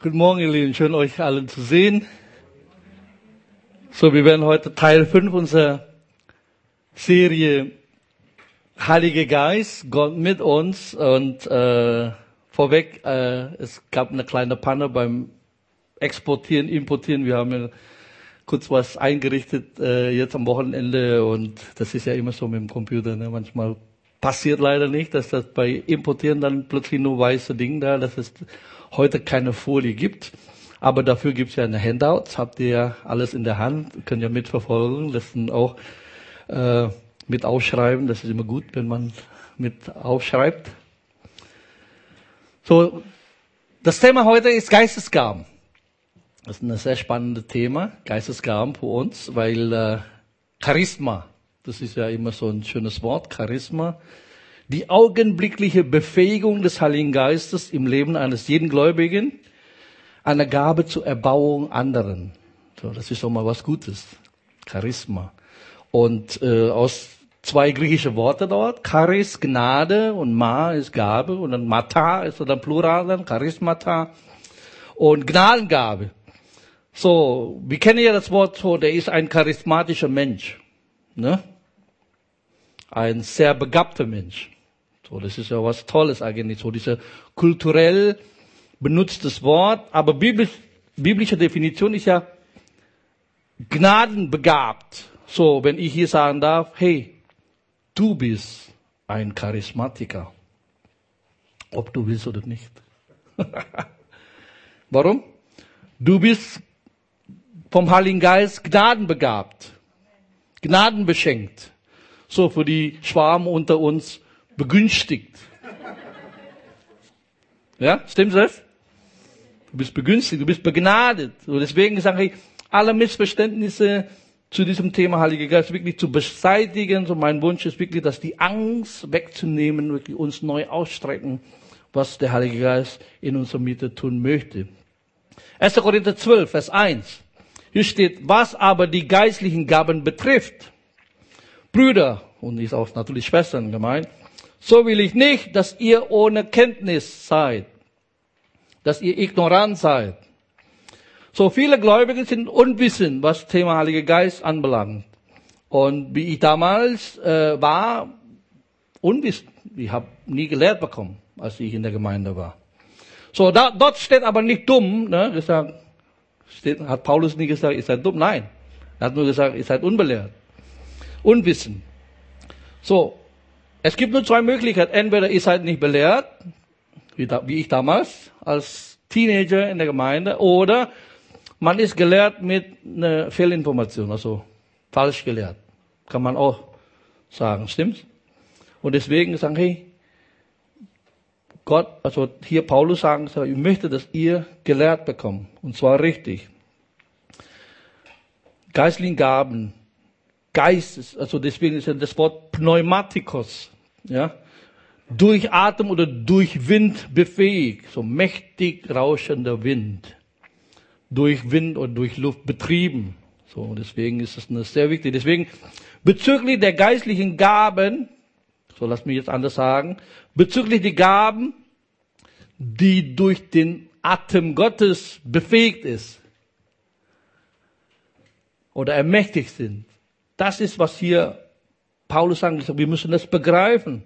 Guten Morgen, ihr Lieben. Schön, euch alle zu sehen. So, wir werden heute Teil 5 unserer Serie Heilige Geist, Gott mit uns. Und äh, vorweg, äh, es gab eine kleine Panne beim Exportieren, Importieren. Wir haben ja kurz was eingerichtet äh, jetzt am Wochenende und das ist ja immer so mit dem Computer. Ne? Manchmal passiert leider nicht, dass das bei Importieren dann plötzlich nur weiße Dinge da, dass es heute keine Folie gibt. Aber dafür gibt es ja eine Handouts, habt ihr ja alles in der Hand, könnt ihr mitverfolgen, das sind auch äh, mit aufschreiben, das ist immer gut, wenn man mit aufschreibt. So, das Thema heute ist Geistesgaben. Das ist ein sehr spannendes Thema, Geistesgaben für uns, weil äh, Charisma, das ist ja immer so ein schönes Wort, Charisma, die augenblickliche Befähigung des Heiligen Geistes im Leben eines jeden Gläubigen, eine Gabe zur Erbauung anderen. So, das ist doch mal was Gutes. Charisma. Und äh, aus zwei griechische Worte dort, Charis, Gnade und Ma ist Gabe und dann Mata ist dann Plural dann, Charismata und Gnadengabe. So, wir kennen ja das Wort so, der ist ein charismatischer Mensch. Ne? Ein sehr begabter Mensch. So, das ist ja was Tolles eigentlich, so dieser kulturell benutztes Wort, aber biblisch, biblische Definition ist ja gnadenbegabt. So, wenn ich hier sagen darf, hey, du bist ein Charismatiker. Ob du willst oder nicht. Warum? Du bist vom Heiligen Geist gnadenbegabt, gnadenbeschenkt. So für die Schwarmen unter uns begünstigt. Ja, stimmt das? Du bist begünstigt, du bist begnadet. Und deswegen sage ich, alle Missverständnisse zu diesem Thema Heiliger Geist wirklich zu beseitigen. So mein Wunsch ist wirklich, dass die Angst wegzunehmen, wirklich uns neu ausstrecken, was der Heilige Geist in unserer Mitte tun möchte. 1. Korinther 12, Vers 1. Hier steht, was aber die geistlichen Gaben betrifft. Brüder, und ist auch natürlich Schwestern gemeint, so will ich nicht, dass ihr ohne Kenntnis seid, dass ihr ignorant seid. So viele Gläubige sind unwissend, was Thema Heiliger Geist anbelangt. Und wie ich damals äh, war, unwissend. Ich habe nie gelehrt bekommen, als ich in der Gemeinde war. So, da, dort steht aber nicht dumm, ne, gesagt, steht, hat Paulus nie gesagt, ihr seid dumm. Nein, er hat nur gesagt, ihr seid unbelehrt, unwissend. So, es gibt nur zwei Möglichkeiten. Entweder ihr seid nicht belehrt, wie, ich damals als Teenager in der Gemeinde, oder man ist gelehrt mit einer Fehlinformation, also falsch gelehrt. Kann man auch sagen, stimmt's? Und deswegen sagen, hey, Gott, also hier Paulus sagen, ich möchte, dass ihr gelehrt bekommt. Und zwar richtig. Geistlichen Gaben, Geistes, also deswegen ist das Wort Pneumatikos, ja, durch Atem oder durch Wind befähigt, so mächtig rauschender Wind, durch Wind oder durch Luft betrieben. So, deswegen ist es sehr wichtig. Deswegen, bezüglich der geistlichen Gaben, so lass mich jetzt anders sagen, bezüglich die Gaben, die durch den Atem Gottes befähigt ist oder ermächtigt sind, das ist, was hier Paulus sagt. Wir müssen das begreifen.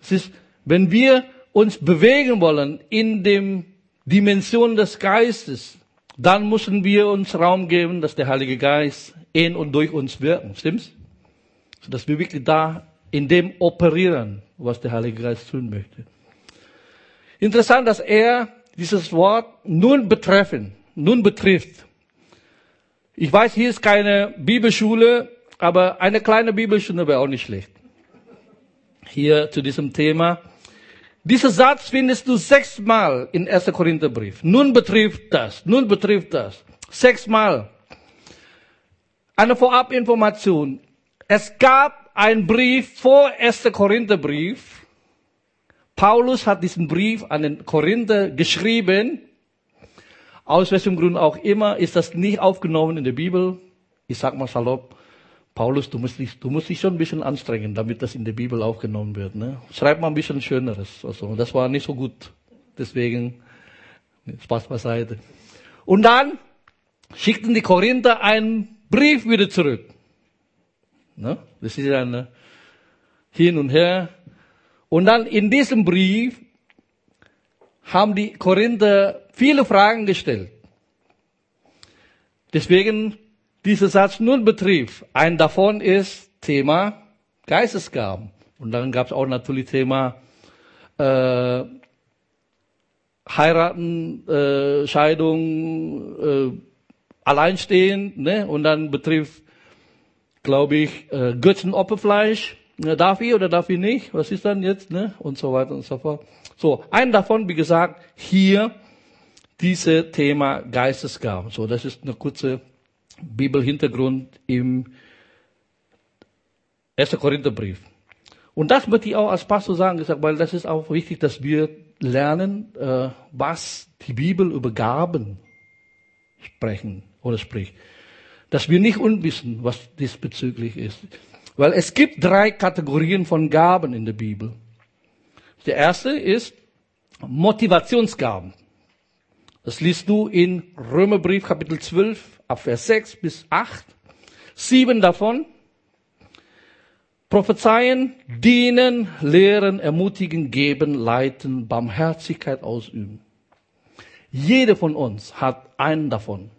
Es ist, wenn wir uns bewegen wollen in dem Dimension des Geistes, dann müssen wir uns Raum geben, dass der Heilige Geist in und durch uns wirken. Stimmt's? Dass wir wirklich da in dem operieren, was der Heilige Geist tun möchte. Interessant, dass er dieses Wort nun betreffen, nun betrifft. Ich weiß, hier ist keine Bibelschule, aber eine kleine Bibelstunde wäre auch nicht schlecht. Hier zu diesem Thema. Dieser Satz findest du sechsmal in 1. Korintherbrief. Nun betrifft das, nun betrifft das. Sechsmal. Eine Vorabinformation. Es gab einen Brief vor 1. Korintherbrief. Paulus hat diesen Brief an den Korinther geschrieben aus welchem Grund auch immer ist das nicht aufgenommen in der Bibel. Ich sag mal salopp, Paulus, du musst, dich, du musst dich schon ein bisschen anstrengen, damit das in der Bibel aufgenommen wird. Ne? Schreib mal ein bisschen Schöneres. Also, das war nicht so gut. Deswegen Spaß beiseite. Und dann schickten die Korinther einen Brief wieder zurück. Ne? Das ist ja eine hin und her. Und dann in diesem Brief haben die Korinther viele Fragen gestellt. Deswegen dieser Satz nun betrifft. Ein davon ist Thema Geistesgaben. Und dann gab es auch natürlich Thema äh, heiraten, äh, Scheidung, äh, alleinstehend, ne? Und dann betrifft, glaube ich, äh, Götzenopferfleisch. Ne, darf ich oder darf ich nicht? Was ist dann jetzt, ne? Und so weiter und so fort. So, ein davon, wie gesagt, hier diese Thema Geistesgaben. So, das ist eine kurze Bibelhintergrund im 1. Korintherbrief. Und das möchte ich auch als Pastor sagen, weil das ist auch wichtig, dass wir lernen, äh, was die Bibel über Gaben sprechen oder spricht. Dass wir nicht unwissen, was diesbezüglich ist. Weil es gibt drei Kategorien von Gaben in der Bibel. Der erste ist Motivationsgaben. Das liest du in Römerbrief Kapitel 12 ab Vers 6 bis 8. Sieben davon Prophezeien, dienen, lehren, ermutigen, geben, leiten, Barmherzigkeit ausüben. Jeder von uns hat einen davon.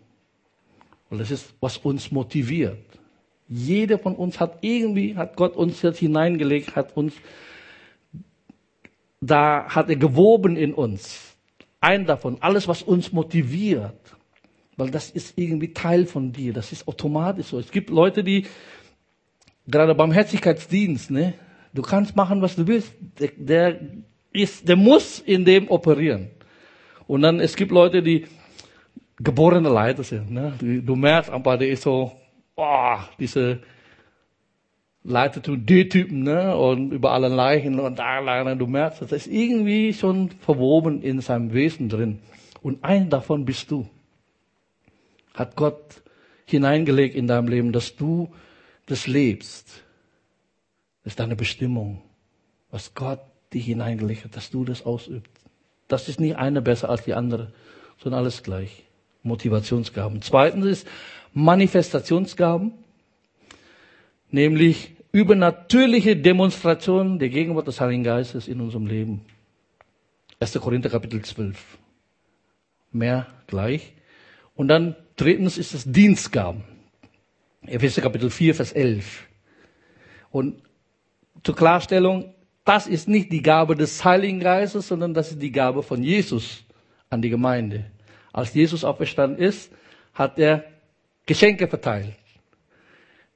Und das ist, was uns motiviert. Jeder von uns hat irgendwie, hat Gott uns jetzt hineingelegt, hat uns, da hat er gewoben in uns. Ein davon, alles, was uns motiviert. Weil das ist irgendwie Teil von dir. Das ist automatisch so. Es gibt Leute, die gerade beim Herzlichkeitsdienst, ne, du kannst machen, was du willst. Der, der ist, der muss in dem operieren. Und dann, es gibt Leute, die geborene Leiter sind, ne. Du, du merkst aber, der ist so, oh, diese Leiter zu D-Typen, ne, und über alle Leichen und da Leichen, du merkst, das ist irgendwie schon verwoben in seinem Wesen drin. Und ein davon bist du. Hat Gott hineingelegt in deinem Leben, dass du das lebst, das ist deine Bestimmung, was Gott dich hineingelegt hat, dass du das ausübst. Das ist nicht eine besser als die andere, sondern alles gleich. Motivationsgaben. Zweitens ist Manifestationsgaben, nämlich übernatürliche Demonstrationen der Gegenwart des Heiligen Geistes in unserem Leben. 1. Korinther Kapitel 12. Mehr gleich. Und dann drittens ist es Dienstgaben. Epheser Kapitel 4, Vers 11. Und zur Klarstellung, das ist nicht die Gabe des Heiligen Geistes, sondern das ist die Gabe von Jesus an die Gemeinde. Als Jesus auferstanden ist, hat er Geschenke verteilt.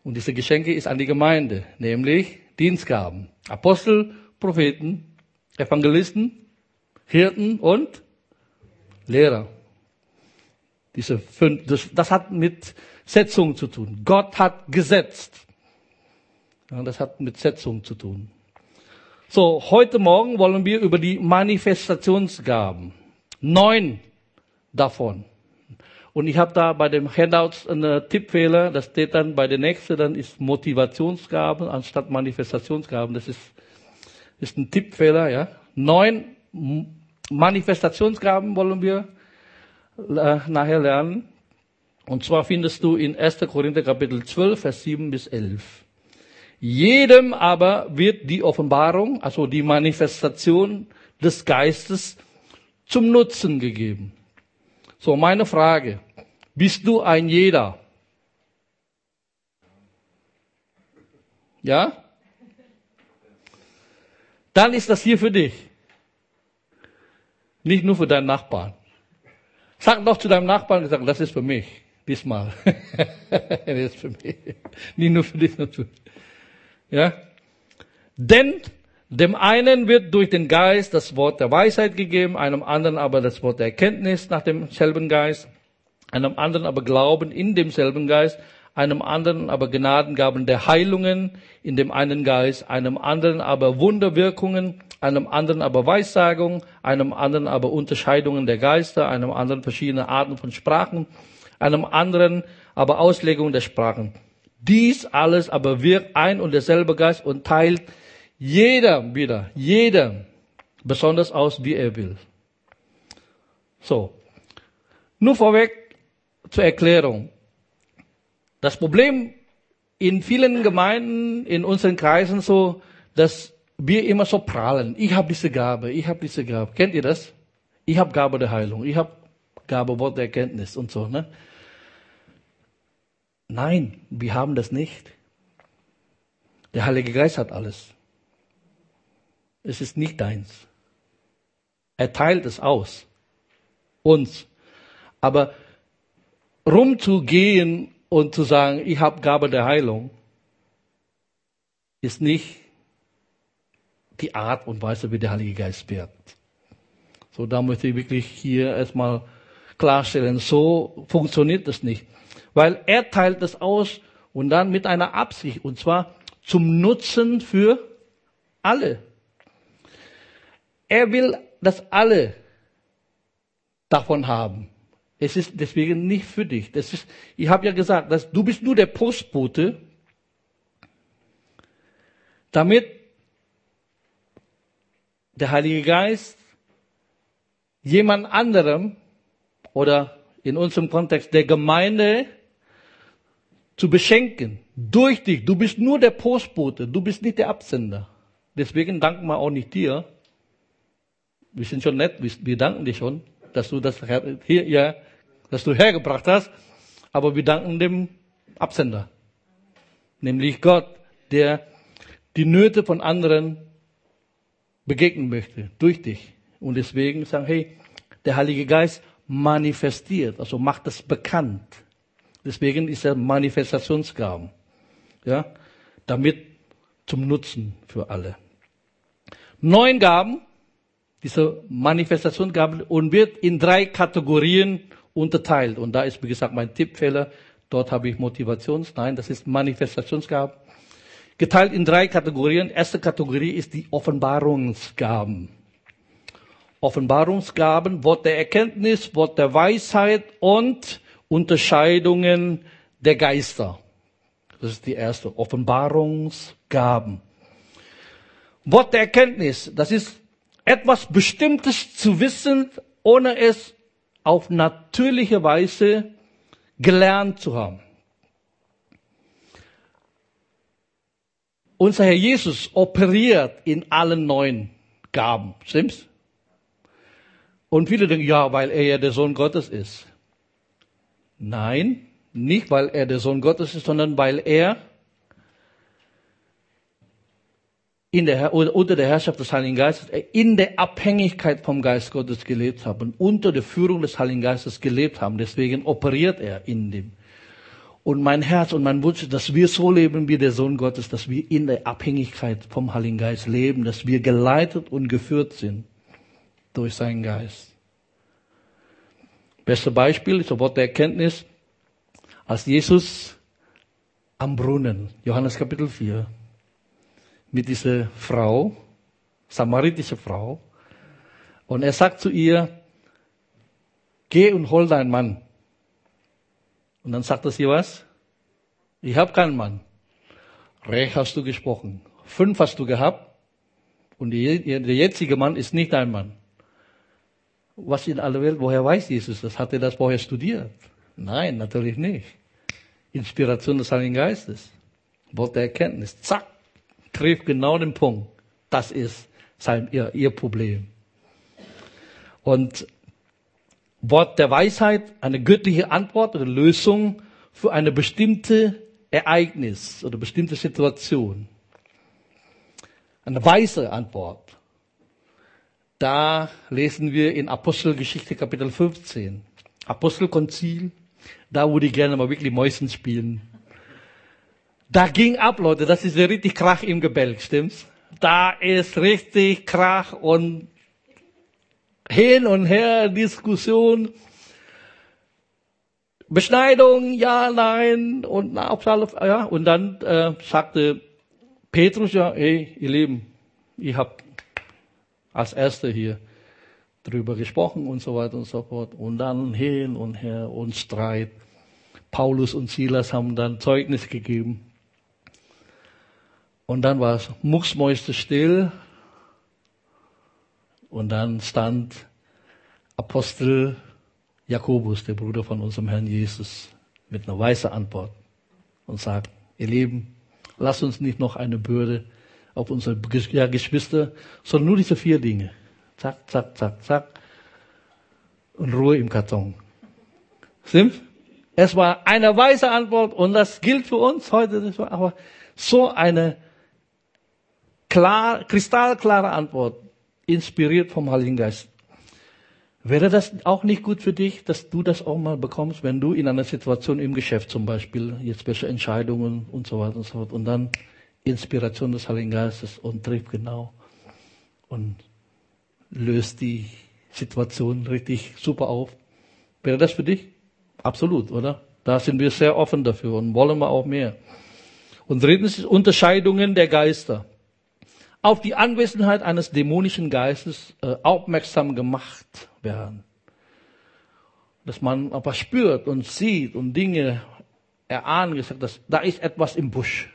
Und diese Geschenke ist an die Gemeinde, nämlich Dienstgaben. Apostel, Propheten, Evangelisten, Hirten und Lehrer. Diese fünf, das, das hat mit Setzung zu tun. Gott hat gesetzt. Ja, das hat mit Setzung zu tun. So, heute Morgen wollen wir über die Manifestationsgaben. Neun davon. Und ich habe da bei dem Handouts einen Tippfehler, das steht dann bei der nächsten, dann ist Motivationsgaben anstatt Manifestationsgaben. Das ist, ist ein Tippfehler, ja. Neun Manifestationsgaben wollen wir äh, nachher lernen. Und zwar findest du in 1. Korinther Kapitel 12, Vers 7 bis 11. Jedem aber wird die Offenbarung, also die Manifestation des Geistes zum Nutzen gegeben. So, meine Frage. Bist du ein jeder? Ja? Dann ist das hier für dich. Nicht nur für deinen Nachbarn. Sag doch zu deinem Nachbarn, das ist für mich. Diesmal. das ist für mich. Nicht nur für dich. Ja? Denn dem einen wird durch den Geist das Wort der Weisheit gegeben, einem anderen aber das Wort der Erkenntnis nach demselben Geist, einem anderen aber Glauben in demselben Geist, einem anderen aber Gnadengaben der Heilungen in dem einen Geist, einem anderen aber Wunderwirkungen, einem anderen aber Weissagung, einem anderen aber Unterscheidungen der Geister, einem anderen verschiedene Arten von Sprachen, einem anderen aber Auslegung der Sprachen. Dies alles aber wirkt ein und derselbe Geist und teilt jeder wieder, jeder besonders aus, wie er will. So, Nur vorweg zur Erklärung. Das Problem in vielen Gemeinden, in unseren Kreisen so, dass wir immer so prahlen. Ich habe diese Gabe, ich habe diese Gabe. Kennt ihr das? Ich habe Gabe der Heilung, ich habe Gabe Wort der Erkenntnis und so. Ne? Nein, wir haben das nicht. Der Heilige Geist hat alles. Es ist nicht deins. Er teilt es aus. Uns. Aber rumzugehen und zu sagen, ich habe Gabe der Heilung, ist nicht die Art und Weise, wie der Heilige Geist wirkt. So, da möchte ich wirklich hier erstmal klarstellen, so funktioniert das nicht. Weil er teilt das aus und dann mit einer Absicht, und zwar zum Nutzen für alle. Er will, dass alle davon haben. Es ist deswegen nicht für dich. Das ist, ich habe ja gesagt, dass du bist nur der Postbote, damit der Heilige Geist jemand anderem oder in unserem Kontext der Gemeinde zu beschenken. Durch dich. Du bist nur der Postbote. Du bist nicht der Absender. Deswegen danken wir auch nicht dir. Wir sind schon nett. Wir danken dir schon, dass du das hier, ja, dass du hergebracht hast. Aber wir danken dem Absender. Nämlich Gott, der die Nöte von anderen begegnen möchte. Durch dich. Und deswegen sagen, hey, der Heilige Geist manifestiert, also macht es bekannt. Deswegen ist er Manifestationsgaben. Ja, damit zum Nutzen für alle. Neun Gaben, diese Manifestationsgaben, und wird in drei Kategorien unterteilt. Und da ist, wie gesagt, mein Tippfehler. Dort habe ich Motivations, nein, das ist Manifestationsgaben. Geteilt in drei Kategorien. Erste Kategorie ist die Offenbarungsgaben. Offenbarungsgaben, Wort der Erkenntnis, Wort der Weisheit und Unterscheidungen der Geister. Das ist die erste. Offenbarungsgaben. Wort der Erkenntnis, das ist etwas Bestimmtes zu wissen, ohne es auf natürliche Weise gelernt zu haben. Unser Herr Jesus operiert in allen neun Gaben, stimmt's? Und viele denken, ja, weil er ja der Sohn Gottes ist. Nein, nicht weil er der Sohn Gottes ist, sondern weil er in der, unter der Herrschaft des Heiligen Geistes, in der Abhängigkeit vom Geist Gottes gelebt haben, unter der Führung des Heiligen Geistes gelebt haben. Deswegen operiert er in dem. Und mein Herz und mein Wunsch dass wir so leben wie der Sohn Gottes, dass wir in der Abhängigkeit vom Heiligen Geist leben, dass wir geleitet und geführt sind durch seinen Geist. Beste Beispiel ist das Wort der Erkenntnis, als Jesus am Brunnen, Johannes Kapitel 4, mit dieser Frau, samaritische Frau, und er sagt zu ihr, geh und hol deinen Mann. Und dann sagt er sie was? Ich habe keinen Mann. Recht hast du gesprochen. Fünf hast du gehabt und der jetzige Mann ist nicht dein Mann was in aller Welt, woher weiß Jesus das? Hat er das vorher studiert? Nein, natürlich nicht. Inspiration des Heiligen Geistes. Wort der Erkenntnis. Zack. Trifft genau den Punkt. Das ist sein, ihr, ihr Problem. Und Wort der Weisheit, eine göttliche Antwort oder Lösung für eine bestimmte Ereignis oder bestimmte Situation. Eine weise Antwort. Da lesen wir in Apostelgeschichte Kapitel 15. Apostelkonzil, da wo die gerne mal wirklich Mäusen spielen. Da ging ab, Leute, das ist richtig Krach im Gebälk, stimmt's? Da ist richtig Krach und hin und her Diskussion. Beschneidung, ja, nein, und ja, und dann äh, sagte Petrus ja, hey, ihr Lieben, ihr habt als Erster hier drüber gesprochen und so weiter und so fort. Und dann hin und her und Streit. Paulus und Silas haben dann Zeugnis gegeben. Und dann war es mucksmäuste still. Und dann stand Apostel Jakobus, der Bruder von unserem Herrn Jesus, mit einer weißen Antwort und sagt, ihr Lieben, lasst uns nicht noch eine Bürde auf unsere Geschwister, sondern nur diese vier Dinge. Zack, zack, zack, zack. Und Ruhe im Karton. Stimmt? Es war eine weise Antwort und das gilt für uns heute. Aber so eine klar, kristallklare Antwort, inspiriert vom Heiligen Geist. Wäre das auch nicht gut für dich, dass du das auch mal bekommst, wenn du in einer Situation im Geschäft zum Beispiel, jetzt welche Entscheidungen und so weiter und so fort, und dann Inspiration des Heiligen Geistes und trifft genau und löst die Situation richtig super auf. Wäre das für dich? Absolut, oder? Da sind wir sehr offen dafür und wollen wir auch mehr. Und drittens ist Unterscheidungen der Geister. Auf die Anwesenheit eines dämonischen Geistes äh, aufmerksam gemacht werden. Dass man aber spürt und sieht und Dinge erahnen, gesagt, dass da ist etwas im Busch.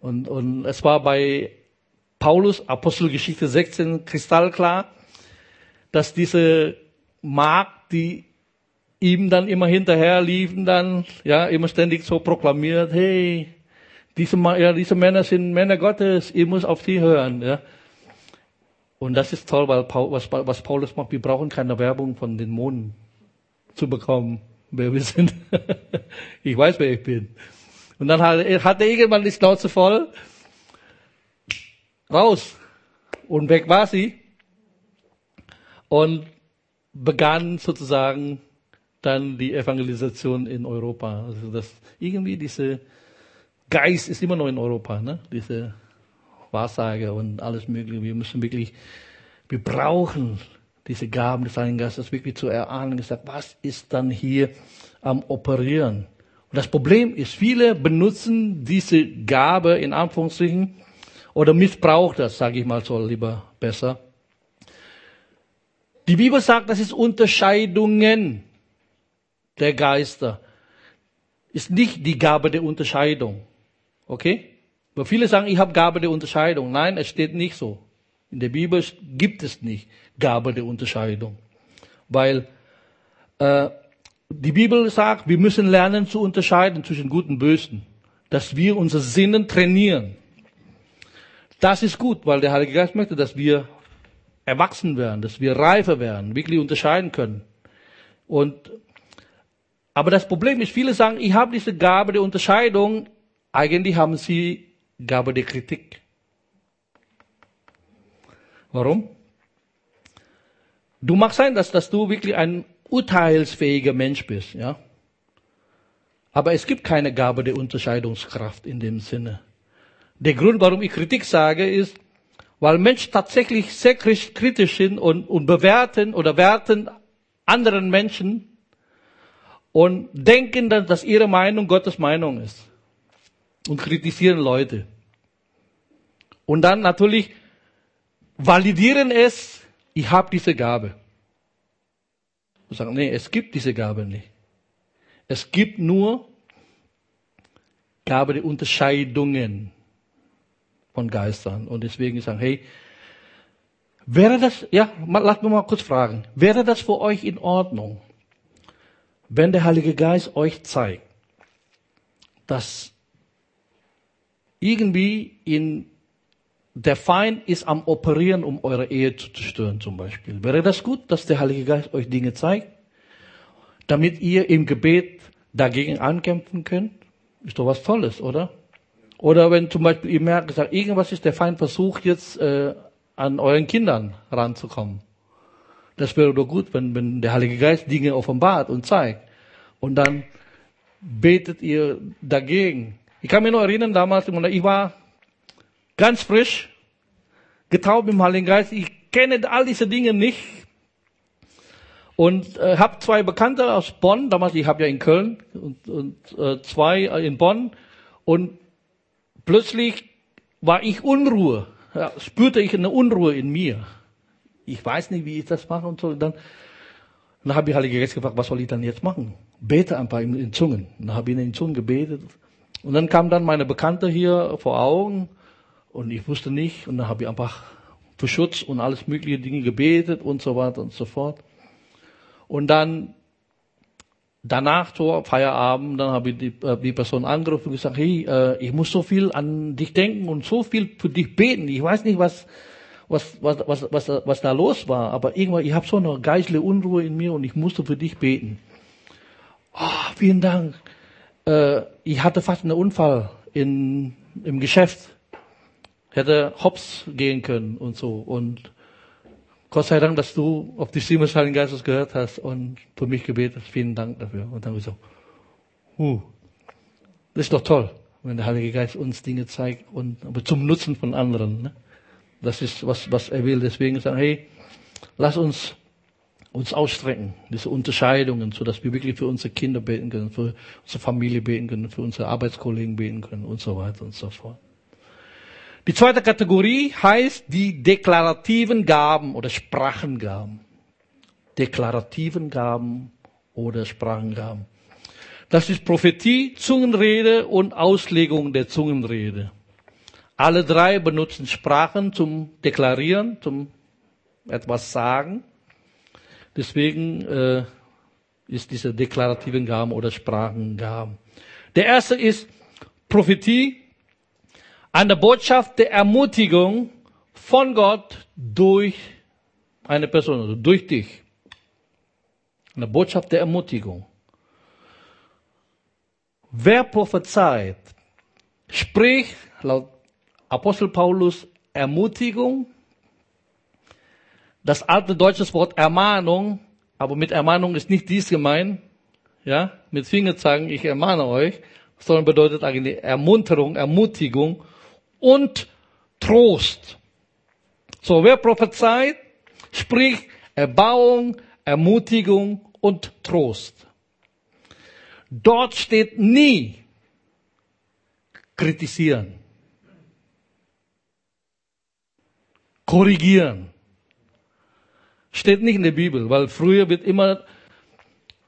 Und, und es war bei Paulus, Apostelgeschichte 16, kristallklar, dass diese Magd, die ihm dann immer hinterher liefen, dann, ja, immer ständig so proklamiert, hey, diese, ja, diese Männer sind Männer Gottes, ihr müsst auf sie hören, ja. Und das ist toll, weil Paul, was, was Paulus macht, wir brauchen keine Werbung von den Monden zu bekommen, wer wir sind. ich weiß, wer ich bin. Und dann hat, hat er irgendwann die Schnauze voll, raus. Und weg war sie. Und begann sozusagen dann die Evangelisation in Europa. Also das irgendwie diese Geist ist immer noch in Europa, ne? Diese Wahrsage und alles Mögliche. Wir müssen wirklich, wir brauchen diese Gaben des Heiligen Geistes wirklich zu erahnen. Gesagt, was ist dann hier am Operieren? Und das Problem ist, viele benutzen diese Gabe in Anführungsstrichen oder missbraucht das, sage ich mal so lieber besser. Die Bibel sagt, das ist Unterscheidungen der Geister. Ist nicht die Gabe der Unterscheidung. Okay? Weil viele sagen, ich habe Gabe der Unterscheidung. Nein, es steht nicht so. In der Bibel gibt es nicht Gabe der Unterscheidung. Weil äh, die Bibel sagt, wir müssen lernen zu unterscheiden zwischen Gut und Bösen. Dass wir unsere Sinnen trainieren. Das ist gut, weil der Heilige Geist möchte, dass wir erwachsen werden, dass wir reifer werden, wirklich unterscheiden können. Und aber das Problem ist, viele sagen, ich habe diese Gabe der Unterscheidung, eigentlich haben sie Gabe der Kritik. Warum? Du mag sein, dass, dass du wirklich ein urteilsfähiger Mensch bist, ja. Aber es gibt keine Gabe der Unterscheidungskraft in dem Sinne. Der Grund, warum ich Kritik sage, ist, weil Menschen tatsächlich sehr kritisch sind und, und bewerten oder werten anderen Menschen und denken dann, dass ihre Meinung Gottes Meinung ist. Und kritisieren Leute. Und dann natürlich validieren es, ich habe diese Gabe. Und sagen, nee, es gibt diese Gabe nicht. Es gibt nur Gabe der Unterscheidungen von Geistern. Und deswegen sagen, hey, wäre das, ja, lass mich mal kurz fragen, wäre das für euch in Ordnung, wenn der Heilige Geist euch zeigt, dass irgendwie in der Feind ist am Operieren, um eure Ehe zu zerstören zum Beispiel. Wäre das gut, dass der Heilige Geist euch Dinge zeigt, damit ihr im Gebet dagegen ankämpfen könnt? Ist doch was Tolles, oder? Oder wenn zum Beispiel ihr merkt, gesagt, irgendwas ist der Feind versucht jetzt äh, an euren Kindern ranzukommen. Das wäre doch gut, wenn, wenn der Heilige Geist Dinge offenbart und zeigt. Und dann betet ihr dagegen. Ich kann mich noch erinnern, damals, ich war ganz frisch, getauft im Heiligen Geist. Ich kenne all diese Dinge nicht. Und äh, habe zwei Bekannte aus Bonn, damals, ich habe ja in Köln, und, und äh, zwei in Bonn. Und plötzlich war ich Unruhe. Ja, spürte ich eine Unruhe in mir ich weiß nicht, wie ich das mache und so. Und dann, dann habe ich Heilige Geist gefragt, was soll ich dann jetzt machen? Bete einfach in, in Zungen. Dann habe ich in Zungen gebetet. Und dann kam dann meine Bekannte hier vor Augen und ich wusste nicht. Und dann habe ich einfach für Schutz und alles mögliche Dinge gebetet und so weiter und so fort. Und dann danach zur Feierabend, dann habe ich die, äh, die Person angerufen und gesagt, hey, äh, ich muss so viel an dich denken und so viel für dich beten. Ich weiß nicht, was was was was was, was da los war, aber irgendwann, ich habe so eine geistige Unruhe in mir und ich musste für dich beten. Oh, vielen Dank. Äh, ich hatte fast einen Unfall in, im Geschäft. Hätte hops gehen können und so. Und Gott sei Dank, dass du auf die Stimme des Heiligen Geistes gehört hast und für mich gebetet hast. Vielen Dank dafür. Und dann habe ich so, huh, das ist doch toll, wenn der Heilige Geist uns Dinge zeigt und aber zum Nutzen von anderen. Ne? Das ist was, was er will. Deswegen sagen, hey, lass uns uns ausstrecken, diese Unterscheidungen, so dass wir wirklich für unsere Kinder beten können, für unsere Familie beten können, für unsere Arbeitskollegen beten können und so weiter und so fort. Die zweite Kategorie heißt die deklarativen Gaben oder Sprachengaben. Deklarativen Gaben oder Sprachengaben. Das ist Prophetie, Zungenrede und Auslegung der Zungenrede. Alle drei benutzen Sprachen zum Deklarieren, zum etwas sagen. Deswegen äh, ist diese deklarativen Gaben oder Sprachengaben. Der erste ist Prophetie, eine Botschaft der Ermutigung von Gott durch eine Person, also durch dich. Eine Botschaft der Ermutigung. Wer prophezeit, spricht laut Apostel Paulus Ermutigung das alte deutsche Wort Ermahnung, aber mit Ermahnung ist nicht dies gemeint, ja, mit Finger zeigen, ich ermahne euch, sondern bedeutet eigentlich Ermunterung, Ermutigung und Trost. So, wer prophezeit, spricht Erbauung, Ermutigung und Trost. Dort steht nie kritisieren, korrigieren, Steht nicht in der Bibel, weil früher wird immer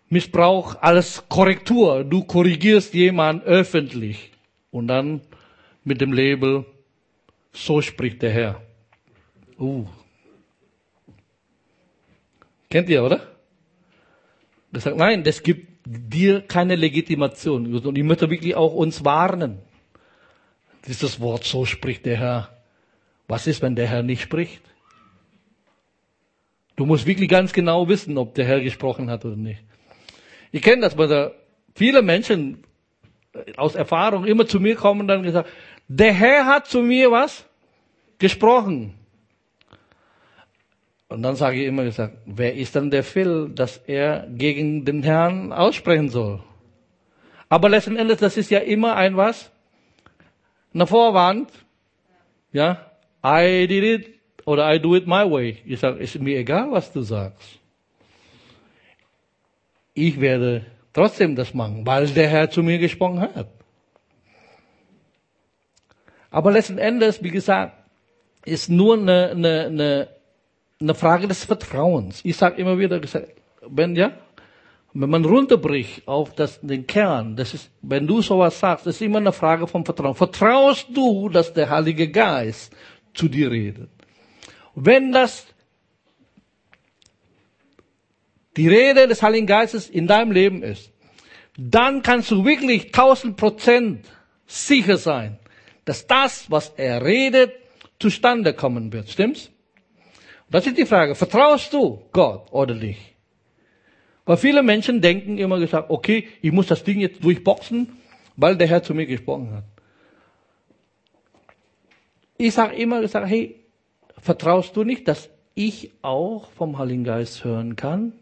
Missbrauch als Korrektur. Du korrigierst jemanden öffentlich und dann mit dem Label, so spricht der Herr. Uh. Kennt ihr, oder? Das sagt, nein, das gibt dir keine Legitimation. Und ich möchte wirklich auch uns warnen. Dieses Wort, so spricht der Herr. Was ist, wenn der Herr nicht spricht? Du musst wirklich ganz genau wissen, ob der Herr gesprochen hat oder nicht. Ich kenne das, weil da viele Menschen aus Erfahrung immer zu mir kommen und dann gesagt, der Herr hat zu mir was gesprochen. Und dann sage ich immer gesagt, wer ist dann der Phil, dass er gegen den Herrn aussprechen soll? Aber letzten Endes, das ist ja immer ein was? Eine Vorwand. Ja, I did it, oder I do it my way. Ich sage, ist mir egal, was du sagst. Ich werde trotzdem das machen, weil der Herr zu mir gesprochen hat. Aber letzten Endes, wie gesagt, ist nur eine, eine, eine, eine Frage des Vertrauens. Ich sage immer wieder, wenn ja, wenn man runterbricht auf das, den Kern, das ist, wenn du sowas sagst, das ist immer eine Frage vom Vertrauen. Vertraust du, dass der Heilige Geist zu dir redet? Wenn das die Rede des Heiligen Geistes in deinem Leben ist, dann kannst du wirklich tausend Prozent sicher sein, dass das, was er redet, zustande kommen wird. Stimmt's? Das ist die Frage. Vertraust du Gott oder nicht? Weil viele Menschen denken immer gesagt, okay, ich muss das Ding jetzt durchboxen, weil der Herr zu mir gesprochen hat. Ich sage immer gesagt, hey, Vertraust du nicht, dass ich auch vom Heiligen Geist hören kann?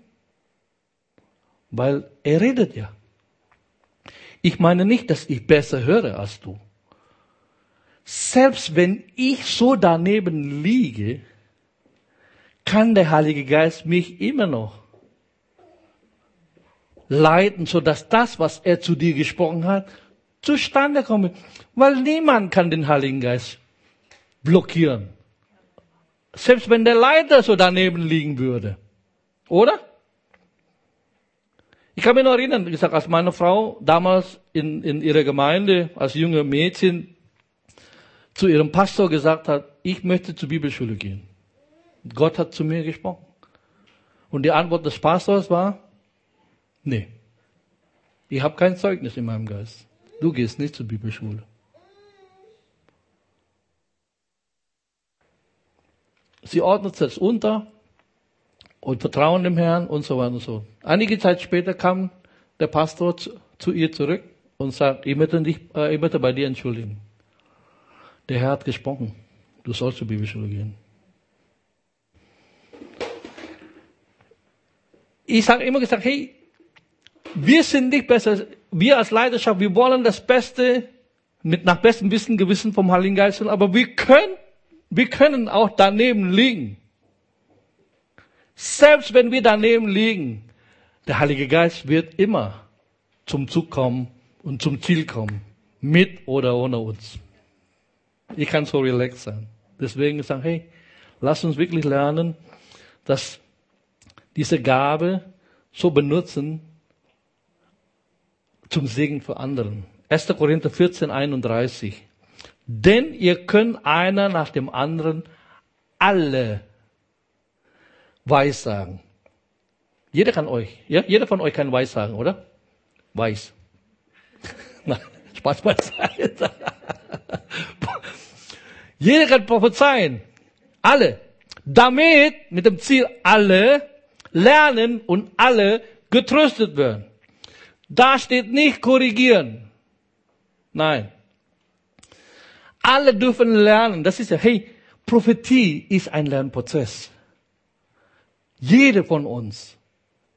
Weil er redet ja. Ich meine nicht, dass ich besser höre als du. Selbst wenn ich so daneben liege, kann der Heilige Geist mich immer noch leiten, so dass das, was er zu dir gesprochen hat, zustande kommt. Weil niemand kann den Heiligen Geist blockieren. Selbst wenn der Leiter so daneben liegen würde. Oder? Ich kann mich noch erinnern, wie gesagt, als meine Frau damals in, in ihrer Gemeinde als junge Mädchen zu ihrem Pastor gesagt hat, ich möchte zur Bibelschule gehen. Gott hat zu mir gesprochen. Und die Antwort des Pastors war, nee, ich habe kein Zeugnis in meinem Geist. Du gehst nicht zur Bibelschule. Sie ordnet es unter und vertrauen dem Herrn und so weiter und so. Einige Zeit später kam der Pastor zu, zu ihr zurück und sagt, ich möchte, dich, äh, ich möchte bei dir entschuldigen. Der Herr hat gesprochen. Du sollst zur Bibelschule gehen. Ich sage immer gesagt, hey, wir sind nicht besser. Wir als Leidenschaft, wir wollen das Beste mit nach bestem Wissen, Gewissen vom Heiligen Geist, aber wir können, wir können auch daneben liegen. Selbst wenn wir daneben liegen, der Heilige Geist wird immer zum Zug kommen und zum Ziel kommen. Mit oder ohne uns. Ich kann so relaxed sein. Deswegen sagen, hey, lass uns wirklich lernen, dass diese Gabe so benutzen zum Segen für anderen. 1. Korinther 14, 31. Denn ihr könnt einer nach dem anderen alle Weissagen. Jeder kann euch, ja? Jeder von euch kann Weissagen, oder? Weiß. Nein, Spaß beiseite. Jeder kann prophezeien. Alle. Damit, mit dem Ziel, alle lernen und alle getröstet werden. Da steht nicht korrigieren. Nein. Alle dürfen lernen. Das ist ja, hey, Prophetie ist ein Lernprozess. Jede von uns.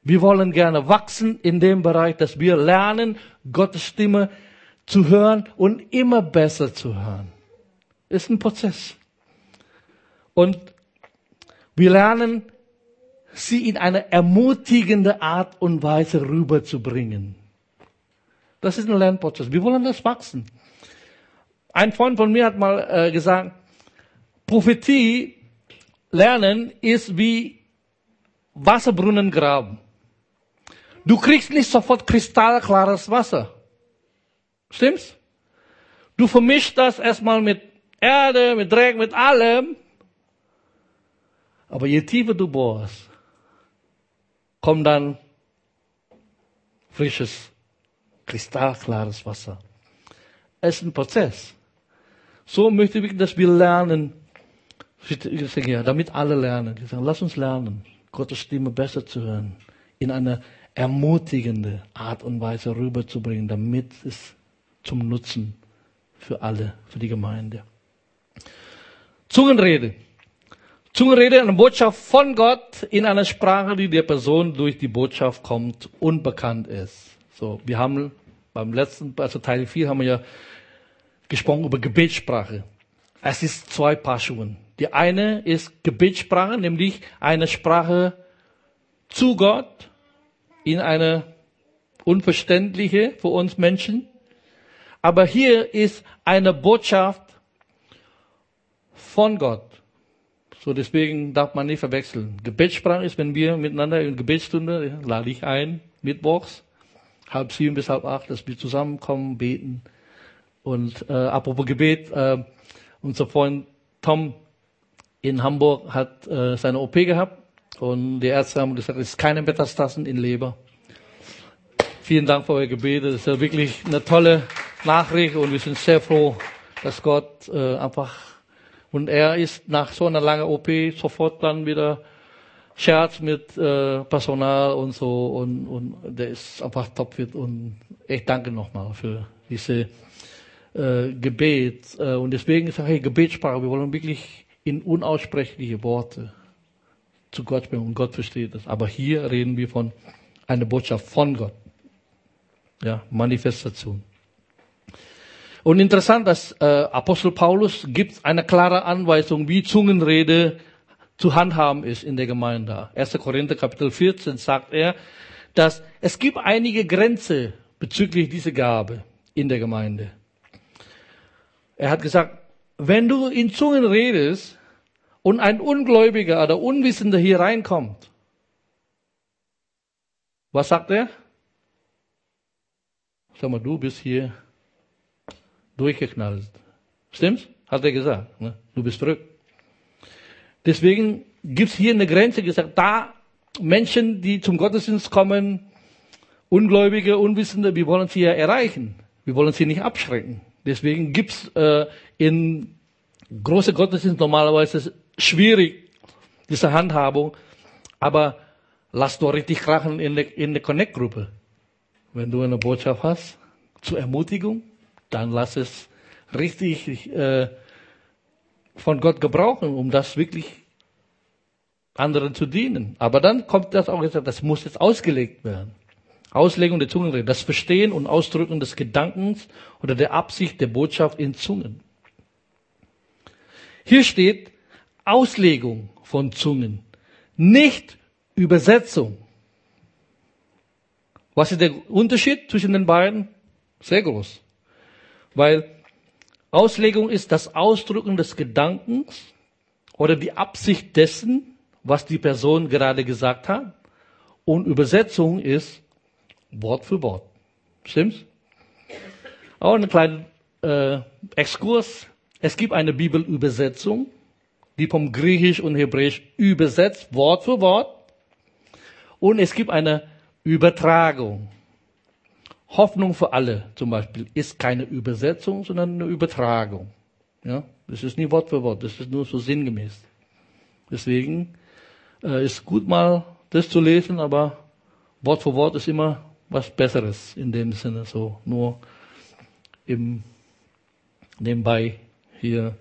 Wir wollen gerne wachsen in dem Bereich, dass wir lernen, Gottes Stimme zu hören und immer besser zu hören. Ist ein Prozess. Und wir lernen, sie in eine ermutigende Art und Weise rüberzubringen. Das ist ein Lernprozess. Wir wollen das wachsen. Ein Freund von mir hat mal äh, gesagt, Prophetie lernen ist wie Wasserbrunnen graben. Du kriegst nicht sofort kristallklares Wasser. Stimmt's? Du vermischst das erstmal mit Erde, mit Dreck, mit allem. Aber je tiefer du bohrst, kommt dann frisches, kristallklares Wasser. Es ist ein Prozess. So möchte ich, dass wir lernen, damit alle lernen. Ich sage, lass uns lernen, Gottes Stimme besser zu hören, in eine ermutigende Art und Weise rüberzubringen, damit es zum Nutzen für alle, für die Gemeinde. Zungenrede. Zungenrede, eine Botschaft von Gott in einer Sprache, die der Person durch die Botschaft kommt, unbekannt ist. So, wir haben beim letzten, also Teil 4 haben wir ja gesprochen über Gebetssprache. Es ist zwei Paar Schuhe. Die eine ist Gebetssprache, nämlich eine Sprache zu Gott in eine unverständliche für uns Menschen. Aber hier ist eine Botschaft von Gott. So deswegen darf man nicht verwechseln. Gebetssprache ist, wenn wir miteinander in Gebetsstunde, lade ich ein, mittwochs, halb sieben bis halb acht, dass wir zusammenkommen, beten. Und äh, apropos Gebet, äh, unser Freund Tom in Hamburg hat äh, seine OP gehabt und die Ärzte haben gesagt, es ist keine Metastasen in Leber. Vielen Dank für eure Gebete. Das ist ja wirklich eine tolle Nachricht und wir sind sehr froh, dass Gott äh, einfach und er ist nach so einer langen OP sofort dann wieder Scherz mit äh, Personal und so und, und der ist einfach topfit und ich danke nochmal für diese äh, Gebet äh, und deswegen sage ich Gebetssprache, wir wollen wirklich in unaussprechliche Worte zu Gott sprechen und Gott versteht das. Aber hier reden wir von einer Botschaft von Gott. Ja, Manifestation. Und interessant, dass äh, Apostel Paulus gibt eine klare Anweisung, wie Zungenrede zu handhaben ist in der Gemeinde. 1. Korinther Kapitel 14 sagt er, dass es gibt einige Grenze bezüglich dieser Gabe in der Gemeinde. Er hat gesagt, wenn du in Zungen redest, und ein Ungläubiger oder Unwissender hier reinkommt, was sagt er? Sag mal, du bist hier durchgeknallt. Stimmt's? Hat er gesagt. Ne? Du bist verrückt. Deswegen gibt's hier eine Grenze gesagt, da Menschen, die zum Gottesdienst kommen, Ungläubige, Unwissende, wir wollen sie ja erreichen. Wir wollen sie nicht abschrecken. Deswegen gibt's äh, in große Gottesdienst normalerweise schwierig, diese Handhabung. Aber lass doch richtig krachen in der, in der Connect-Gruppe. Wenn du eine Botschaft hast zur Ermutigung, dann lass es richtig äh, von Gott gebrauchen, um das wirklich anderen zu dienen. Aber dann kommt das auch, das muss jetzt ausgelegt werden. Auslegung der Zungenrede, das Verstehen und Ausdrücken des Gedankens oder der Absicht der Botschaft in Zungen. Hier steht Auslegung von Zungen, nicht Übersetzung. Was ist der Unterschied zwischen den beiden? Sehr groß. Weil Auslegung ist das Ausdrücken des Gedankens oder die Absicht dessen, was die Person gerade gesagt hat. Und Übersetzung ist Wort für Wort. Stimmt's? Auch ein kleiner äh, Exkurs. Es gibt eine Bibelübersetzung, die vom Griechisch und Hebräisch übersetzt, Wort für Wort. Und es gibt eine Übertragung. Hoffnung für alle zum Beispiel ist keine Übersetzung, sondern eine Übertragung. Ja, das ist nie Wort für Wort, das ist nur so sinngemäß. Deswegen äh, ist gut mal das zu lesen, aber Wort für Wort ist immer was Besseres in dem Sinne, so nur im nebenbei hier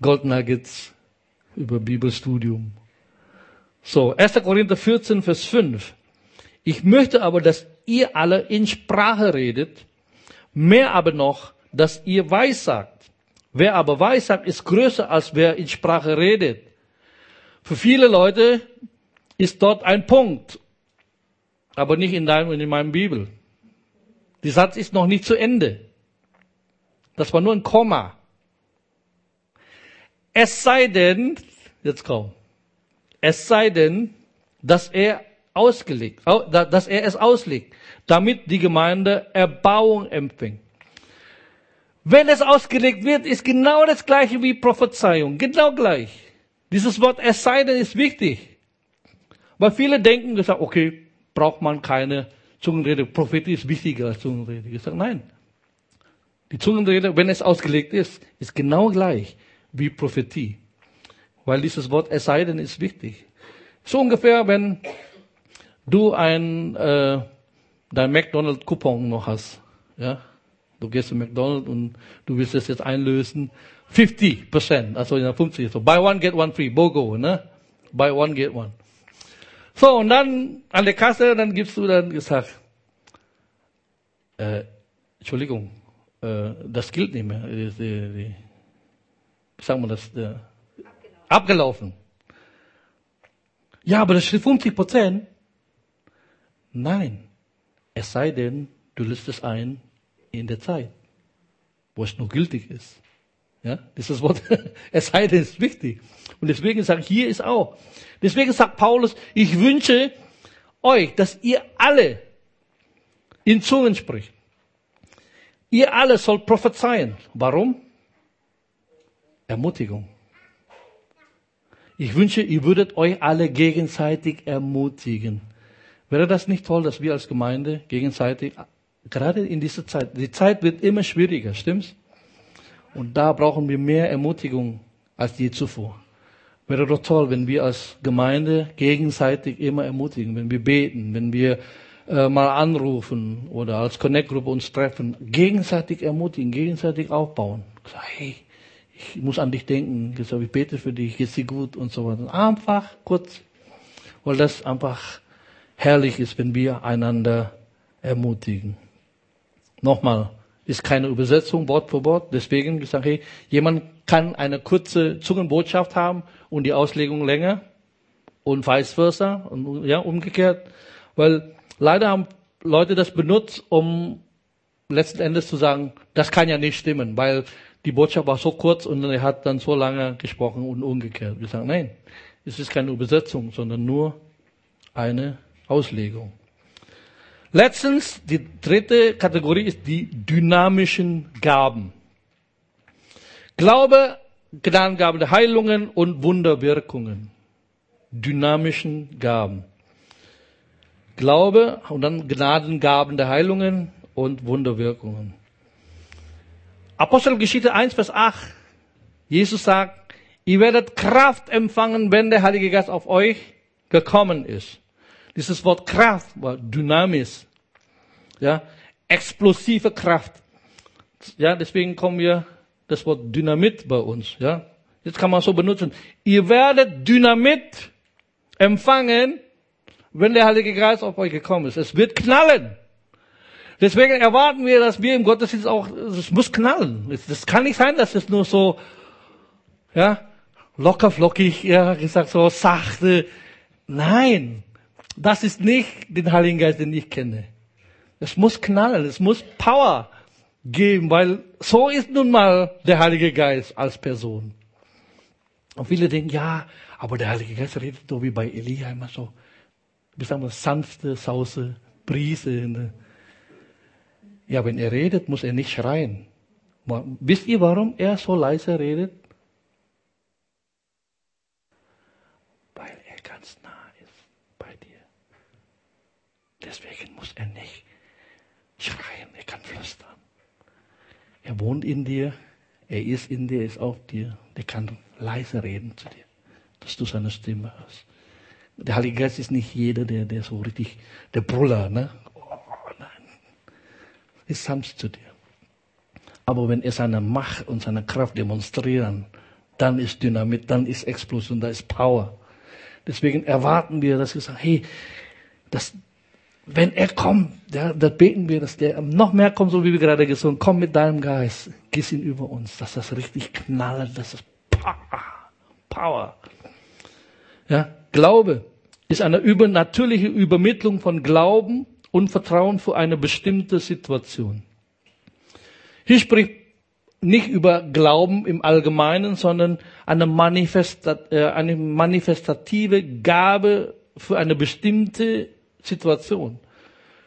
Gold Nuggets über Bibelstudium. So, 1. Korinther 14, Vers 5. Ich möchte aber, dass ihr alle in Sprache redet, mehr aber noch, dass ihr weissagt. Wer aber weissagt, ist größer als wer in Sprache redet. Für viele Leute ist dort ein Punkt aber nicht in deinem und in meinem Bibel. Die Satz ist noch nicht zu Ende. Das war nur ein Komma. Es sei denn, jetzt komm, es sei denn, dass er ausgelegt, dass er es auslegt, damit die Gemeinde Erbauung empfängt. Wenn es ausgelegt wird, ist genau das gleiche wie Prophezeiung, genau gleich. Dieses Wort es sei denn ist wichtig. Weil viele denken, gesagt, okay, braucht man keine Zungenrede. Prophetie ist wichtiger als Zungenrede. Ich sage, nein. Die Zungenrede, wenn es ausgelegt ist, ist genau gleich wie Prophetie. Weil dieses Wort es sei denn ist wichtig. So ungefähr, wenn du ein, äh, dein McDonald-Coupon noch hast. Ja? Du gehst zu McDonald's und du willst es jetzt einlösen. 50% also 50. So, buy one, get one free. BOGO, ne? Buy one, get one. So, und dann an der Kasse, dann gibst du dann gesagt, äh, Entschuldigung, äh, das gilt nicht mehr. Die, die, die, wie sagen wir das? Der, abgelaufen. abgelaufen. Ja, aber das steht 50 Prozent. Nein. Es sei denn, du lässt es ein in der Zeit, wo es noch gültig ist. Ja, dieses Wort, es sei denn, ist wichtig. Und deswegen sage ich, hier ist auch. Deswegen sagt Paulus, ich wünsche euch, dass ihr alle in Zungen spricht. Ihr alle sollt prophezeien. Warum? Ermutigung. Ich wünsche, ihr würdet euch alle gegenseitig ermutigen. Wäre das nicht toll, dass wir als Gemeinde gegenseitig, gerade in dieser Zeit, die Zeit wird immer schwieriger, stimmt's? Und da brauchen wir mehr Ermutigung als je zuvor. Wäre doch toll, wenn wir als Gemeinde gegenseitig immer ermutigen, wenn wir beten, wenn wir äh, mal anrufen oder als Connect-Gruppe uns treffen, gegenseitig ermutigen, gegenseitig aufbauen. Sag, hey, ich muss an dich denken, ich, ich bete für dich, geht's dir gut und so weiter. Einfach kurz, weil das einfach herrlich ist, wenn wir einander ermutigen. Nochmal, ist keine Übersetzung Wort für Wort. Deswegen gesagt, hey, jemand kann eine kurze Zungenbotschaft haben und die Auslegung länger und vice versa und ja umgekehrt, weil leider haben Leute das benutzt, um letzten Endes zu sagen, das kann ja nicht stimmen, weil die Botschaft war so kurz und er hat dann so lange gesprochen und umgekehrt. Wir sagen, nein, es ist keine Übersetzung, sondern nur eine Auslegung. Letztens, die dritte Kategorie ist die dynamischen Gaben. Glaube, Gnadengabe der Heilungen und Wunderwirkungen. Dynamischen Gaben. Glaube und dann Gnadengaben der Heilungen und Wunderwirkungen. Apostelgeschichte 1, Vers 8. Jesus sagt, ihr werdet Kraft empfangen, wenn der Heilige Geist auf euch gekommen ist. Dieses Wort Kraft war Dynamis. Ja, explosive Kraft. Ja, deswegen kommen wir das Wort Dynamit bei uns. Ja, jetzt kann man so benutzen. Ihr werdet Dynamit empfangen, wenn der Heilige Geist auf euch gekommen ist. Es wird knallen. Deswegen erwarten wir, dass wir im Gottesdienst auch, es muss knallen. Das kann nicht sein, dass es nur so, ja, locker flockig, ja, gesagt so sachte. Nein, das ist nicht den Heiligen Geist, den ich kenne. Es muss knallen, es muss Power geben, weil so ist nun mal der Heilige Geist als Person. Und viele denken, ja, aber der Heilige Geist redet so wie bei Elia immer so. Wir sagen mal sanfte, sause Brise. Ja, wenn er redet, muss er nicht schreien. Wisst ihr, warum er so leise redet? Weil er ganz nah ist bei dir. Deswegen muss er nicht schreien, er kann flüstern. Er wohnt in dir, er ist in dir, er ist auf dir, der kann leise reden zu dir, dass du seine Stimme hörst. Der Heilige Geist ist nicht jeder, der, der so richtig, der Brüller, ne? Oh, nein. Ist sanft zu dir. Aber wenn er seine Macht und seine Kraft demonstrieren, dann ist Dynamit, dann ist Explosion, da ist Power. Deswegen erwarten wir, dass wir sagen, hey, das, wenn er kommt, ja, dann beten wir, dass der noch mehr kommt, so wie wir gerade gesungen komm mit deinem Geist, gieß ihn über uns, dass das richtig knallt, dass das Power. Ja, Glaube ist eine übernatürliche Übermittlung von Glauben und Vertrauen für eine bestimmte Situation. Hier spricht nicht über Glauben im Allgemeinen, sondern eine, Manifestat, äh, eine manifestative Gabe für eine bestimmte Situation.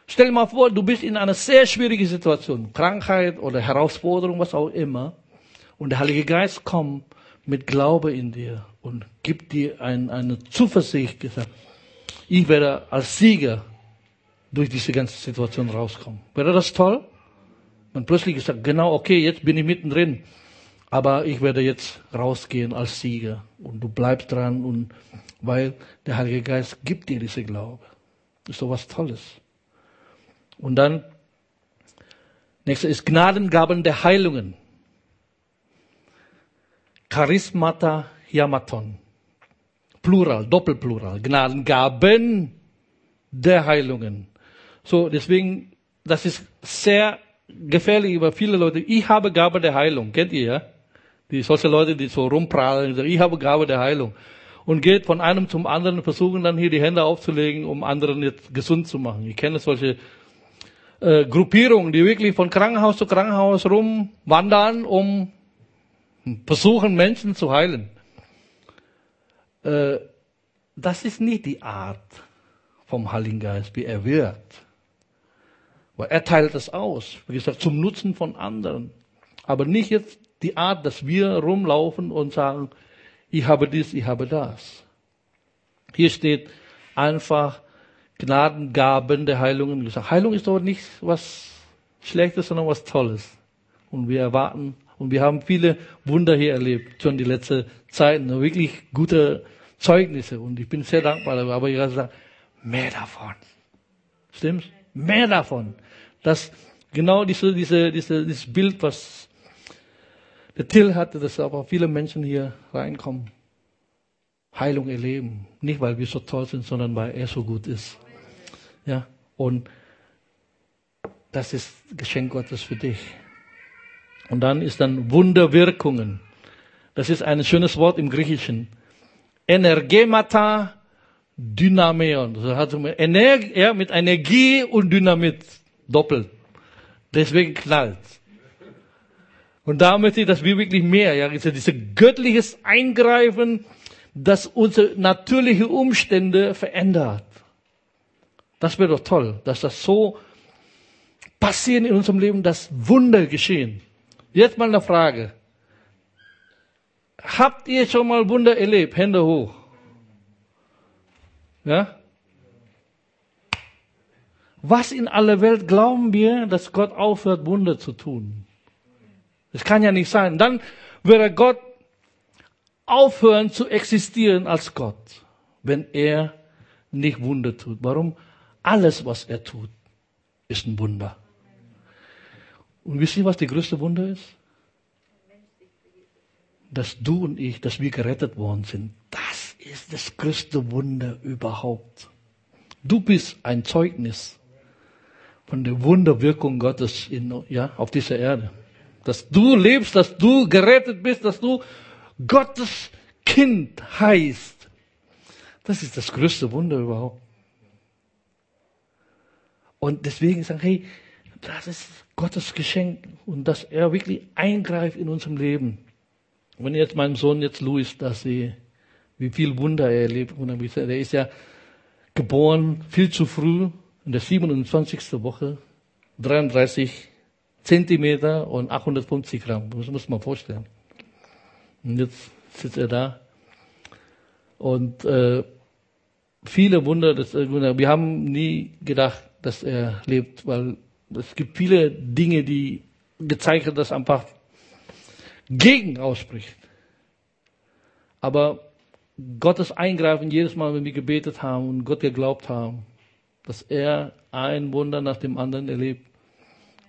Stell dir mal vor, du bist in einer sehr schwierigen Situation, Krankheit oder Herausforderung, was auch immer, und der Heilige Geist kommt mit Glaube in dir und gibt dir ein, eine Zuversicht, gesagt, ich werde als Sieger durch diese ganze Situation rauskommen. Wäre das toll? Und plötzlich gesagt, genau, okay, jetzt bin ich mittendrin, aber ich werde jetzt rausgehen als Sieger und du bleibst dran und weil der Heilige Geist gibt dir diese Glaube. Ist so was Tolles. Und dann, nächste ist Gnadengaben der Heilungen. Charismata Yamaton. Plural, Doppelplural. Gnadengaben der Heilungen. So, deswegen, das ist sehr gefährlich über viele Leute. Ich habe Gabe der Heilung. Kennt ihr, ja? Die, solche Leute, die so rumprallen, ich habe Gabe der Heilung und geht von einem zum anderen, versuchen dann hier die Hände aufzulegen, um anderen jetzt gesund zu machen. Ich kenne solche äh, Gruppierungen, die wirklich von Krankenhaus zu Krankenhaus rumwandern, um versuchen Menschen zu heilen. Äh, das ist nicht die Art vom Heiligen Geist, wie er wirkt. Weil er teilt es aus, wie gesagt, zum Nutzen von anderen. Aber nicht jetzt die Art, dass wir rumlaufen und sagen, ich habe dies, ich habe das. Hier steht einfach Gnadengaben der Heilungen. Heilung ist doch nicht was Schlechtes, sondern was Tolles. Und wir erwarten, und wir haben viele Wunder hier erlebt, schon die letzte Zeit, wirklich gute Zeugnisse. Und ich bin sehr dankbar darüber. Aber ich habe gesagt, mehr davon. Stimmt's? Mehr davon. Das, genau diese, diese, diese, dieses Bild, was der Till hatte, dass aber viele Menschen hier reinkommen, Heilung erleben. Nicht, weil wir so toll sind, sondern weil er so gut ist. Ja, und das ist Geschenk Gottes für dich. Und dann ist dann Wunderwirkungen. Das ist ein schönes Wort im Griechischen. Energemata Dynameon. Das hat Energie, ja, mit Energie und Dynamit doppelt. Deswegen knallt. Und da möchte ich, dass wir wirklich mehr, ja, dieses göttliches Eingreifen, das unsere natürliche Umstände verändert. Das wäre doch toll, dass das so passiert in unserem Leben, dass Wunder geschehen. Jetzt mal eine Frage. Habt ihr schon mal Wunder erlebt? Hände hoch. Ja? Was in aller Welt glauben wir, dass Gott aufhört, Wunder zu tun? Das kann ja nicht sein. Dann würde Gott aufhören zu existieren als Gott, wenn er nicht Wunder tut. Warum? Alles, was er tut, ist ein Wunder. Und wisst ihr, was die größte Wunder ist? Dass du und ich, dass wir gerettet worden sind. Das ist das größte Wunder überhaupt. Du bist ein Zeugnis von der Wunderwirkung Gottes in, ja, auf dieser Erde. Dass du lebst, dass du gerettet bist, dass du Gottes Kind heißt. Das ist das größte Wunder überhaupt. Und deswegen sagen, hey, das ist Gottes Geschenk und dass er wirklich eingreift in unserem Leben. Wenn ich jetzt meinen Sohn jetzt Louis da sehe, wie viel Wunder er erlebt, der ist ja geboren viel zu früh, in der 27. Woche, 33 Zentimeter und 850 Gramm. Das muss man vorstellen. Und jetzt sitzt er da. Und äh, viele Wunder, das, wir haben nie gedacht, dass er lebt, weil es gibt viele Dinge, die gezeigt haben, dass einfach gegen ausspricht. Aber Gottes Eingreifen jedes Mal, wenn wir gebetet haben und Gott geglaubt haben, dass er ein Wunder nach dem anderen erlebt.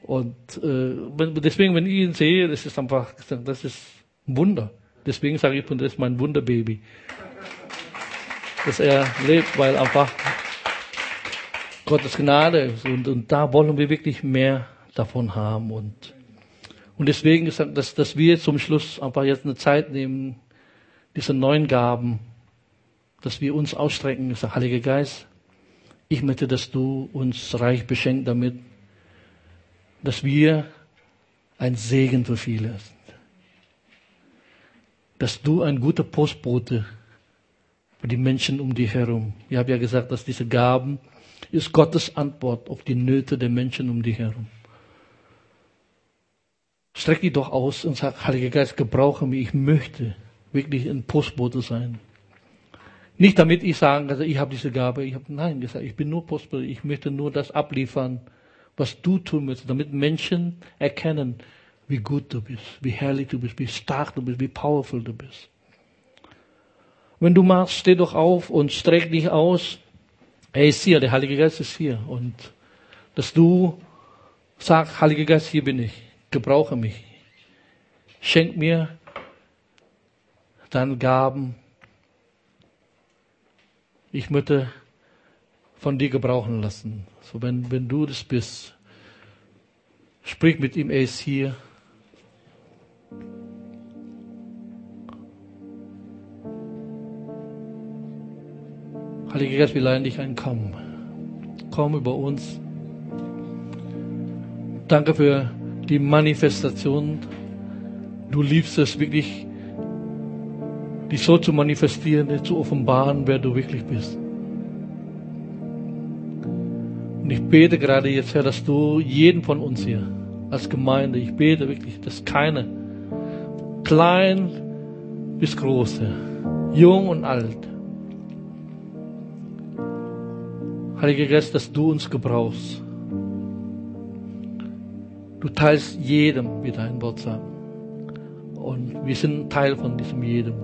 Und äh, deswegen, wenn ich ihn sehe, das ist einfach, das ist ein Wunder. Deswegen sage ich, das ist mein Wunderbaby. Dass er lebt, weil einfach Gottes Gnade ist. Und, und da wollen wir wirklich mehr davon haben. Und, und deswegen ist das, dass wir zum Schluss einfach jetzt eine Zeit nehmen, diese neuen Gaben, dass wir uns ausstrecken. Ich sage, Heiliger Geist, ich möchte, dass du uns reich beschenkt damit, dass wir ein Segen für viele sind. Dass du ein guter Postbote für die Menschen um dich herum. Ich habe ja gesagt, dass diese Gaben ist Gottes Antwort auf die Nöte der Menschen um dich herum. Streck dich doch aus und sag, Heiliger Geist, gebrauche mich. Ich möchte wirklich ein Postbote sein. Nicht damit ich sagen kann, ich habe diese Gabe. Ich habe nein gesagt, ich bin nur Postbote. Ich möchte nur das abliefern, was du tun möchtest, damit Menschen erkennen, wie gut du bist, wie herrlich du bist, wie stark du bist, wie powerful du bist. Wenn du machst, steh doch auf und streck dich aus. Er ist hier, der Heilige Geist ist hier. Und dass du sagst, Heiliger Geist, hier bin ich, gebrauche mich. Schenk mir deine Gaben, ich möchte von dir gebrauchen lassen. So, wenn, wenn du das bist, sprich mit ihm, er ist hier. Heiliger Geist, wir leiden dich ein, komm. Komm über uns. Danke für die Manifestation. Du liebst es wirklich, dich so zu manifestieren, zu offenbaren, wer du wirklich bist. Und ich bete gerade jetzt, Herr, dass du jeden von uns hier als Gemeinde, ich bete wirklich, dass keine, klein bis große, jung und alt, Heiliger Geist, dass du uns gebrauchst. Du teilst jedem, wie dein Wort sagt. Und wir sind Teil von diesem jedem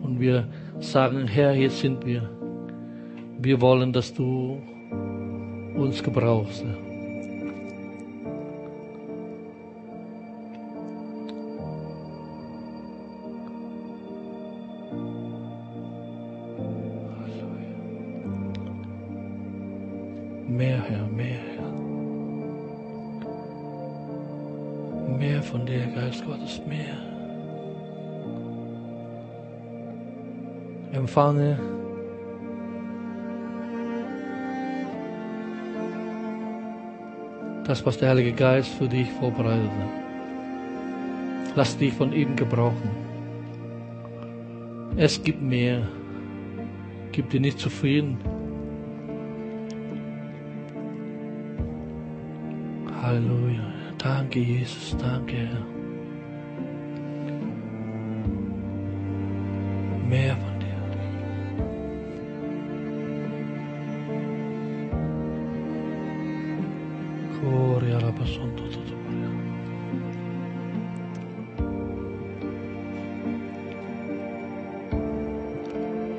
und wir sagen, Herr, hier sind wir. Wir wollen, dass du uns gebrauchst. Mehr, Herr, mehr, Herr. Mehr von dir, Geist Gottes, mehr. empfange. Das, was der Heilige Geist für dich vorbereitet hat. Lass dich von ihm gebrauchen. Es gibt mehr. Gib dir nicht zufrieden. Halleluja. Danke, Jesus. Danke, Herr.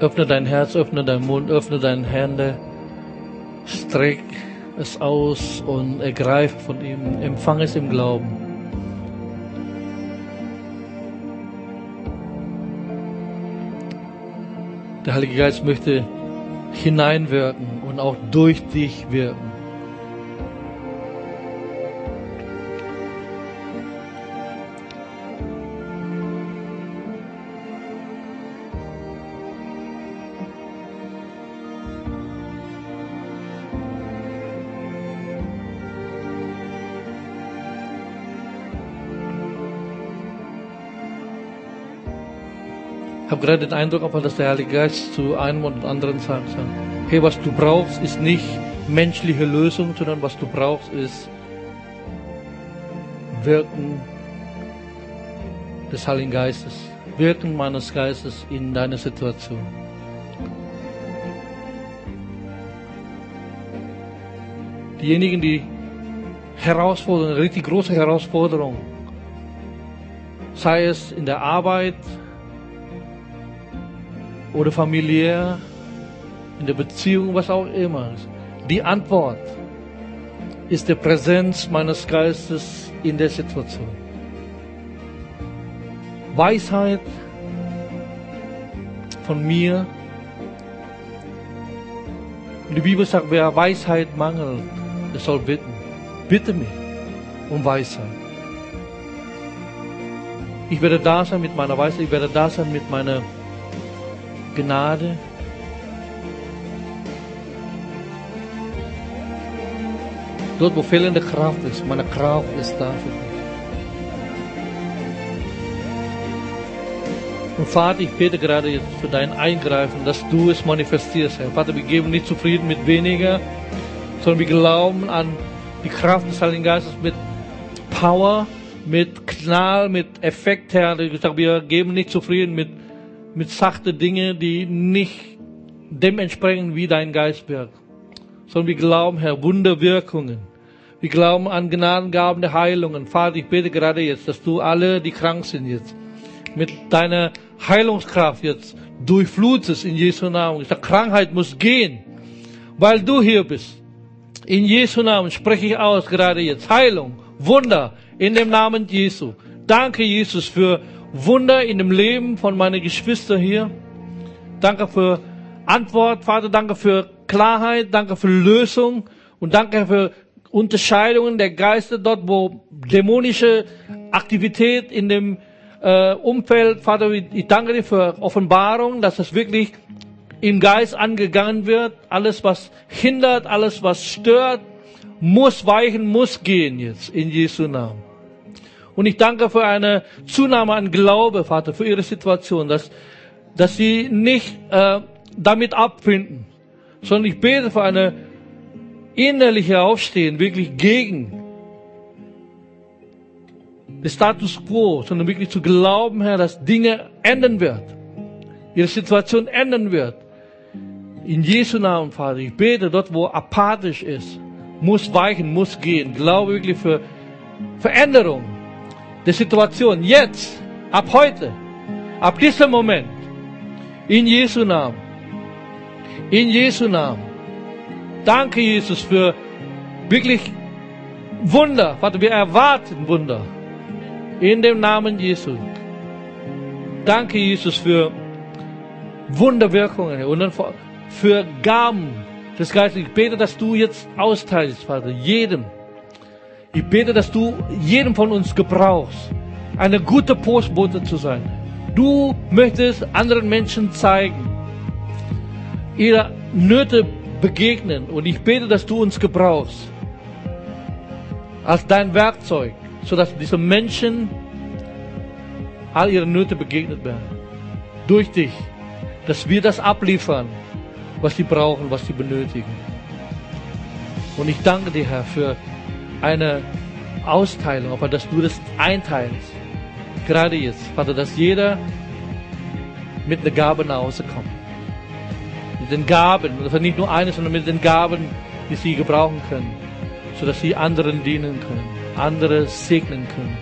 Öffne dein Herz, öffne deinen Mund, öffne deine Hände, streck es aus und ergreif von ihm, empfang es im Glauben. Der Heilige Geist möchte hineinwirken und auch durch dich wirken. Ich habe gerade den Eindruck, dass der Heilige Geist zu einem und anderen sagt, hey, was du brauchst, ist nicht menschliche Lösung, sondern was du brauchst, ist Wirken des Heiligen Geistes, Wirken meines Geistes in deine Situation. Diejenigen, die Herausforderungen, richtig große Herausforderungen, sei es in der Arbeit, oder familiär, in der Beziehung, was auch immer. Die Antwort ist die Präsenz meines Geistes in der Situation. Weisheit von mir. Die Bibel sagt, wer Weisheit mangelt, der soll bitten. Bitte mich um Weisheit. Ich werde da sein mit meiner Weisheit, ich werde da sein mit meiner Gnade. Dort, wo fehlende Kraft ist, meine Kraft ist da für dich. Und Vater, ich bete gerade jetzt für dein Eingreifen, dass du es manifestierst, Herr. Vater, wir geben nicht zufrieden mit weniger, sondern wir glauben an die Kraft des Heiligen Geistes mit Power, mit Knall, mit Effekt, Herr. Wir geben nicht zufrieden mit mit sachte Dinge, die nicht dem entsprechen, wie dein Geist wirkt. Sondern wir glauben, Herr, Wunderwirkungen. Wir glauben an Gnadengaben der Heilungen. Vater, ich bete gerade jetzt, dass du alle, die krank sind jetzt, mit deiner Heilungskraft jetzt durchflutest in Jesu Namen. Ich Krankheit muss gehen, weil du hier bist. In Jesu Namen spreche ich aus gerade jetzt. Heilung, Wunder in dem Namen Jesu. Danke, Jesus, für Wunder in dem Leben von meinen Geschwistern hier. Danke für Antwort, Vater. Danke für Klarheit. Danke für Lösung. Und danke für Unterscheidungen der Geister dort, wo dämonische Aktivität in dem äh, Umfeld, Vater, ich danke dir für Offenbarung, dass es wirklich im Geist angegangen wird. Alles, was hindert, alles, was stört, muss weichen, muss gehen jetzt in Jesu Namen. Und ich danke für eine Zunahme an Glaube, Vater, für ihre Situation, dass, dass sie nicht äh, damit abfinden, sondern ich bete für eine innerliche Aufstehen, wirklich gegen den Status quo, sondern wirklich zu glauben, Herr, dass Dinge ändern wird, ihre Situation ändern wird. In Jesu Namen, Vater, ich bete dort, wo apathisch ist, muss weichen, muss gehen. Glaube wirklich für Veränderung der Situation jetzt, ab heute, ab diesem Moment, in Jesu Namen. In Jesu Namen. Danke, Jesus, für wirklich Wunder. Vater, wir erwarten Wunder. In dem Namen Jesu. Danke, Jesus, für Wunderwirkungen und für Gaben des Geistes. Ich bete, dass du jetzt austeilst, Vater, jedem, ich bete, dass du jedem von uns gebrauchst, eine gute Postbote zu sein. Du möchtest anderen Menschen zeigen, ihre Nöte begegnen. Und ich bete, dass du uns gebrauchst als dein Werkzeug, sodass diese Menschen all ihre Nöte begegnet werden. Durch dich. Dass wir das abliefern, was sie brauchen, was sie benötigen. Und ich danke dir, Herr, für eine Austeilung, aber dass du das einteilst. Gerade jetzt, Vater, dass jeder mit einer Gabe nach Hause kommt. Mit den Gaben, und nicht nur eine, sondern mit den Gaben, die sie gebrauchen können. sodass sie anderen dienen können, andere segnen können.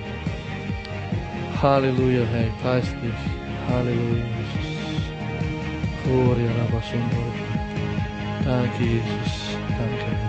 Halleluja, Herr, preis dich. Halleluja, Jesus. Gloria, Rabba, Danke, Jesus. Danke.